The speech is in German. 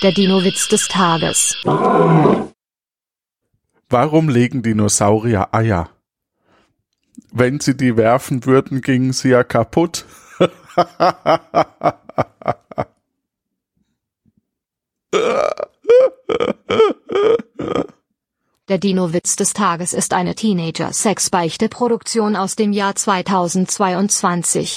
Der Dino-Witz des Tages. Warum legen Dinosaurier Eier? Wenn sie die werfen würden, gingen sie ja kaputt. Der Dino-Witz des Tages ist eine Teenager-Sex-Beichte-Produktion aus dem Jahr 2022.